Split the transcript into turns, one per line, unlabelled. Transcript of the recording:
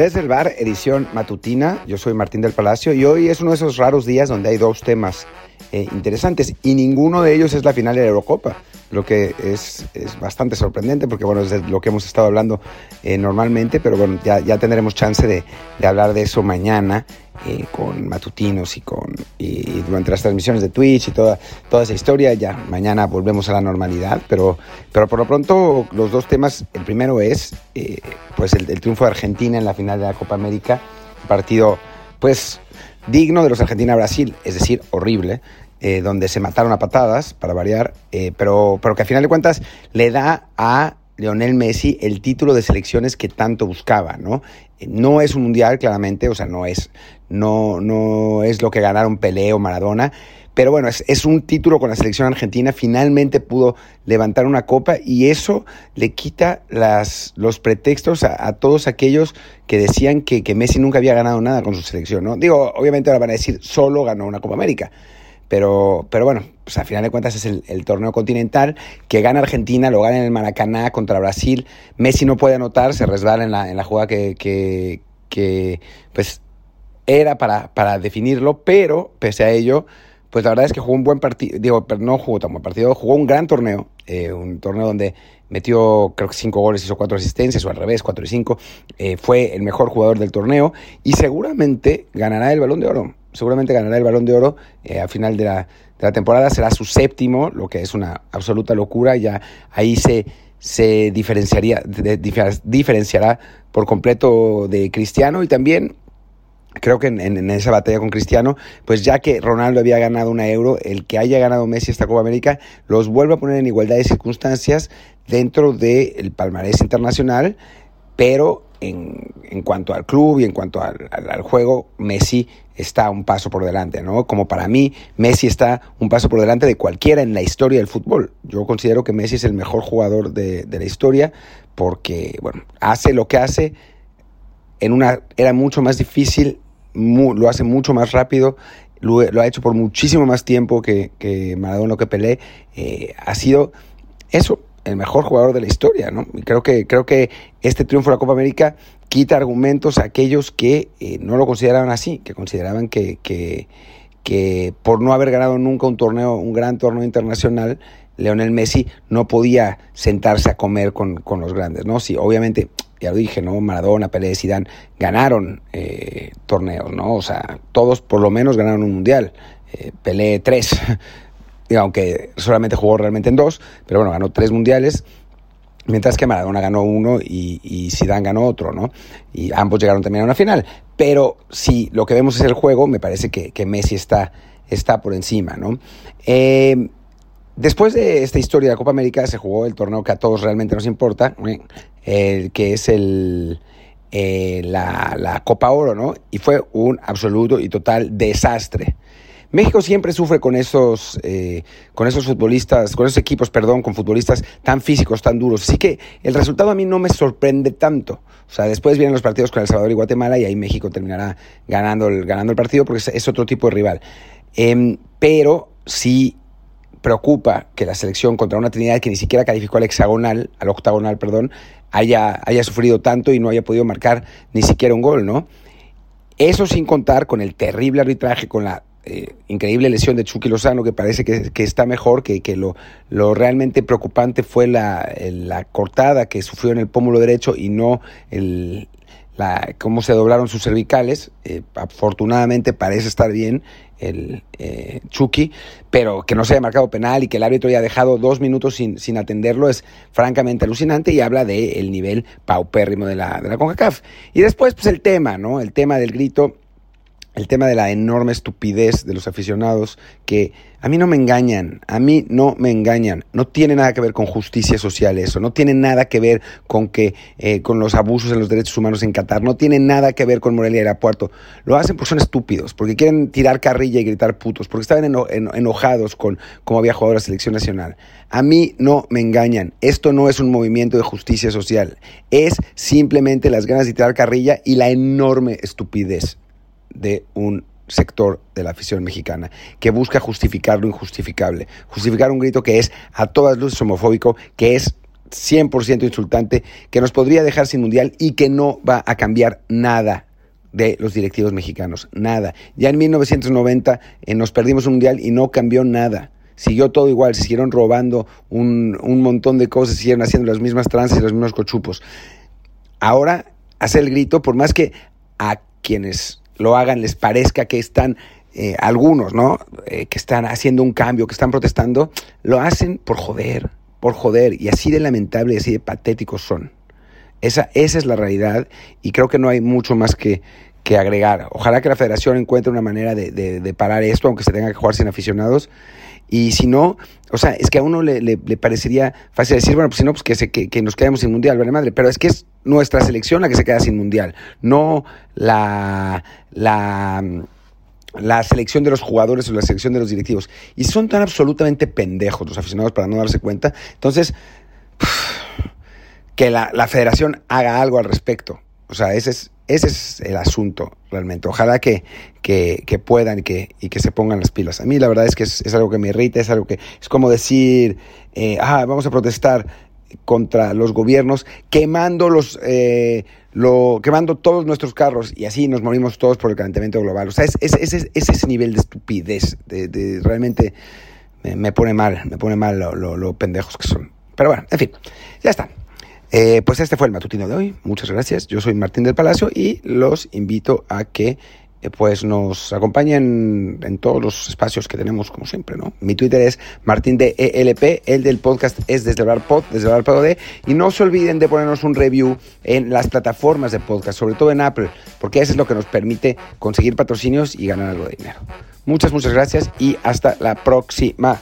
Desde el bar, edición matutina. Yo soy Martín del Palacio y hoy es uno de esos raros días donde hay dos temas eh, interesantes y ninguno de ellos es la final de la Eurocopa, lo que es, es bastante sorprendente porque bueno, es de lo que hemos estado hablando eh, normalmente, pero bueno, ya, ya tendremos chance de, de hablar de eso mañana eh, con matutinos y, con, y, durante las transmisiones de Twitch y toda, toda esa historia. Ya mañana volvemos a la normalidad, pero, pero por lo pronto los dos temas, el primero es eh, pues el, el, triunfo de Argentina en la final de la Copa América, partido pues digno de los Argentina-Brasil, es decir, horrible. Eh, donde se mataron a patadas, para variar, eh, pero, pero que a final de cuentas le da a Leonel Messi el título de selecciones que tanto buscaba, ¿no? No es un mundial, claramente, o sea, no es, no, no es lo que ganaron Pelé o Maradona, pero bueno, es, es, un título con la selección argentina, finalmente pudo levantar una copa y eso le quita las, los pretextos a, a todos aquellos que decían que, que, Messi nunca había ganado nada con su selección, ¿no? Digo, obviamente ahora van a decir, solo ganó una Copa América, pero, pero bueno, pues a final de cuentas es el, el, torneo continental que gana Argentina, lo gana en el Maracaná contra Brasil. Messi no puede anotar, se resbala en la, en la jugada que, que, que pues era para, para definirlo, pero pese a ello, pues la verdad es que jugó un buen partido, digo, pero no jugó tan buen partido, jugó un gran torneo, eh, un torneo donde metió creo que cinco goles, hizo cuatro asistencias, o al revés, cuatro y cinco, eh, fue el mejor jugador del torneo y seguramente ganará el balón de oro, seguramente ganará el balón de oro eh, a final de la, temporada, será su séptimo, lo que es una absoluta locura, ya ahí se, se diferenciaría, diferenciará por completo de Cristiano y también creo que en, esa batalla con Cristiano, pues ya que Ronaldo había ganado una euro, el que haya ganado Messi esta Copa América los vuelve a poner en igualdad de circunstancias dentro del palmarés internacional, pero en, en, cuanto al club y en cuanto al, al, al, juego, Messi está un paso por delante, ¿no? Como para mí, Messi está un paso por delante de cualquiera en la historia del fútbol. Yo considero que Messi es el mejor jugador de, de la historia porque, bueno, hace lo que hace en una era mucho más difícil, lo hace mucho más rápido, lo, ha hecho por muchísimo más tiempo que, que Maradona que Pelé, eh, ha sido eso, el mejor jugador de la historia, ¿no? Y creo que, creo que este triunfo de la Copa América quita argumentos a aquellos que eh, no lo consideraban así, que consideraban que, que, que por no haber ganado nunca un torneo, un gran torneo internacional, Leonel Messi no podía sentarse a comer con, con los grandes, ¿no? Sí, obviamente ya lo dije, ¿no? Maradona, Pelé, Zidane ganaron eh, torneos, ¿no? O sea, todos por lo menos ganaron un mundial. Eh, Pelé tres, aunque solamente jugó realmente en dos, pero bueno, ganó tres mundiales. Mientras que Maradona ganó uno y, y Zidane ganó otro, ¿no? Y ambos llegaron también a una final. Pero si lo que vemos es el juego, me parece que, que Messi está, está por encima, ¿no? Eh, Después de esta historia de la Copa América se jugó el torneo que a todos realmente nos importa, el que es el, eh, la, la, Copa Oro, ¿no? Y fue un absoluto y total desastre. México siempre sufre con esos, eh, con esos futbolistas, con esos equipos, perdón, con futbolistas tan físicos, tan duros. Así que el resultado a mí no me sorprende tanto. O sea, después vienen los partidos con El Salvador y Guatemala y ahí México terminará ganando el, ganando el partido porque es, otro tipo de rival. Eh, pero sí preocupa que la selección contra una Trinidad que ni siquiera calificó al hexagonal, al octagonal, perdón, haya, haya sufrido tanto y no haya podido marcar ni siquiera un gol, ¿no? Eso sin contar con el terrible arbitraje, con la eh, increíble lesión de Chucky Lozano, que parece que, que está mejor, que, que lo, lo, realmente preocupante fue la, la, cortada que sufrió en el pómulo derecho y no el, la, cómo se doblaron sus cervicales. Eh, afortunadamente parece estar bien el eh, Chucky, pero que no se haya marcado penal y que el árbitro haya dejado dos minutos sin, sin atenderlo es francamente alucinante y habla del de nivel paupérrimo de la, de la CONCACAF. Y después, pues el tema, ¿no? El tema del grito el tema de la enorme estupidez de los aficionados que a mí no me engañan, a mí no me engañan, no tiene nada que ver con justicia social eso, no tiene nada que ver con que eh, con los abusos en los derechos humanos en Qatar, no tiene nada que ver con Morelia y Aeropuerto, lo hacen porque son estúpidos, porque quieren tirar carrilla y gritar putos, porque estaban eno en enojados con cómo había jugado la selección nacional. A mí no me engañan, esto no es un movimiento de justicia social, es simplemente las ganas de tirar carrilla y la enorme estupidez de un sector de la afición mexicana que busca justificar lo injustificable, justificar un grito que es a todas luces homofóbico, que es 100% insultante, que nos podría dejar sin mundial y que no va a cambiar nada de los directivos mexicanos, nada. Ya en 1990 eh, nos perdimos un mundial y no cambió nada. Siguió todo igual, se siguieron robando un, un montón de cosas, siguieron haciendo las mismas tranzas y los mismos cochupos. Ahora hace el grito, por más que a quienes lo hagan les parezca que están eh, algunos, ¿no? Eh, que están haciendo un cambio, que están protestando, lo hacen por joder, por joder, y así de lamentable y así de patéticos son. Esa, esa es la realidad y creo que no hay mucho más que, que agregar. Ojalá que la federación encuentre una manera de, de, parar esto, aunque se tenga que jugar sin aficionados. Y si no, o sea, es que a uno le, le, parecería fácil decir, bueno, pues si no, pues que, se, que, nos quedemos sin mundial, vale madre. Pero es que es nuestra selección la que se queda sin mundial, no la, la, la selección de los jugadores o la selección de los directivos. Y son tan absolutamente pendejos los aficionados para no darse cuenta. Entonces, que la, la federación haga algo al respecto. O sea, ese es, ese es el asunto realmente. Ojalá que, que, puedan y que, y que se pongan las pilas. A mí la verdad es que es, algo que me irrita, es algo que es como decir, eh, ah, vamos a protestar contra los gobiernos quemando los eh, lo, quemando todos nuestros carros y así nos morimos todos por el calentamiento global. O sea, es, es, es, es ese nivel de estupidez, de, de realmente me, pone mal, me pone mal lo, lo pendejos que son. Pero bueno, en fin, ya está. Eh, pues este fue el matutino de hoy. Muchas gracias. Yo soy Martín del Palacio y los invito a que eh, pues nos acompañen en todos los espacios que tenemos como siempre, ¿no? Mi Twitter es Martín de ELP, el del podcast es desde el pod, desde el pod y no se olviden de ponernos un review en las plataformas de podcast, sobre todo en Apple, porque eso es lo que nos permite conseguir patrocinios y ganar algo de dinero. Muchas, muchas gracias y hasta la próxima.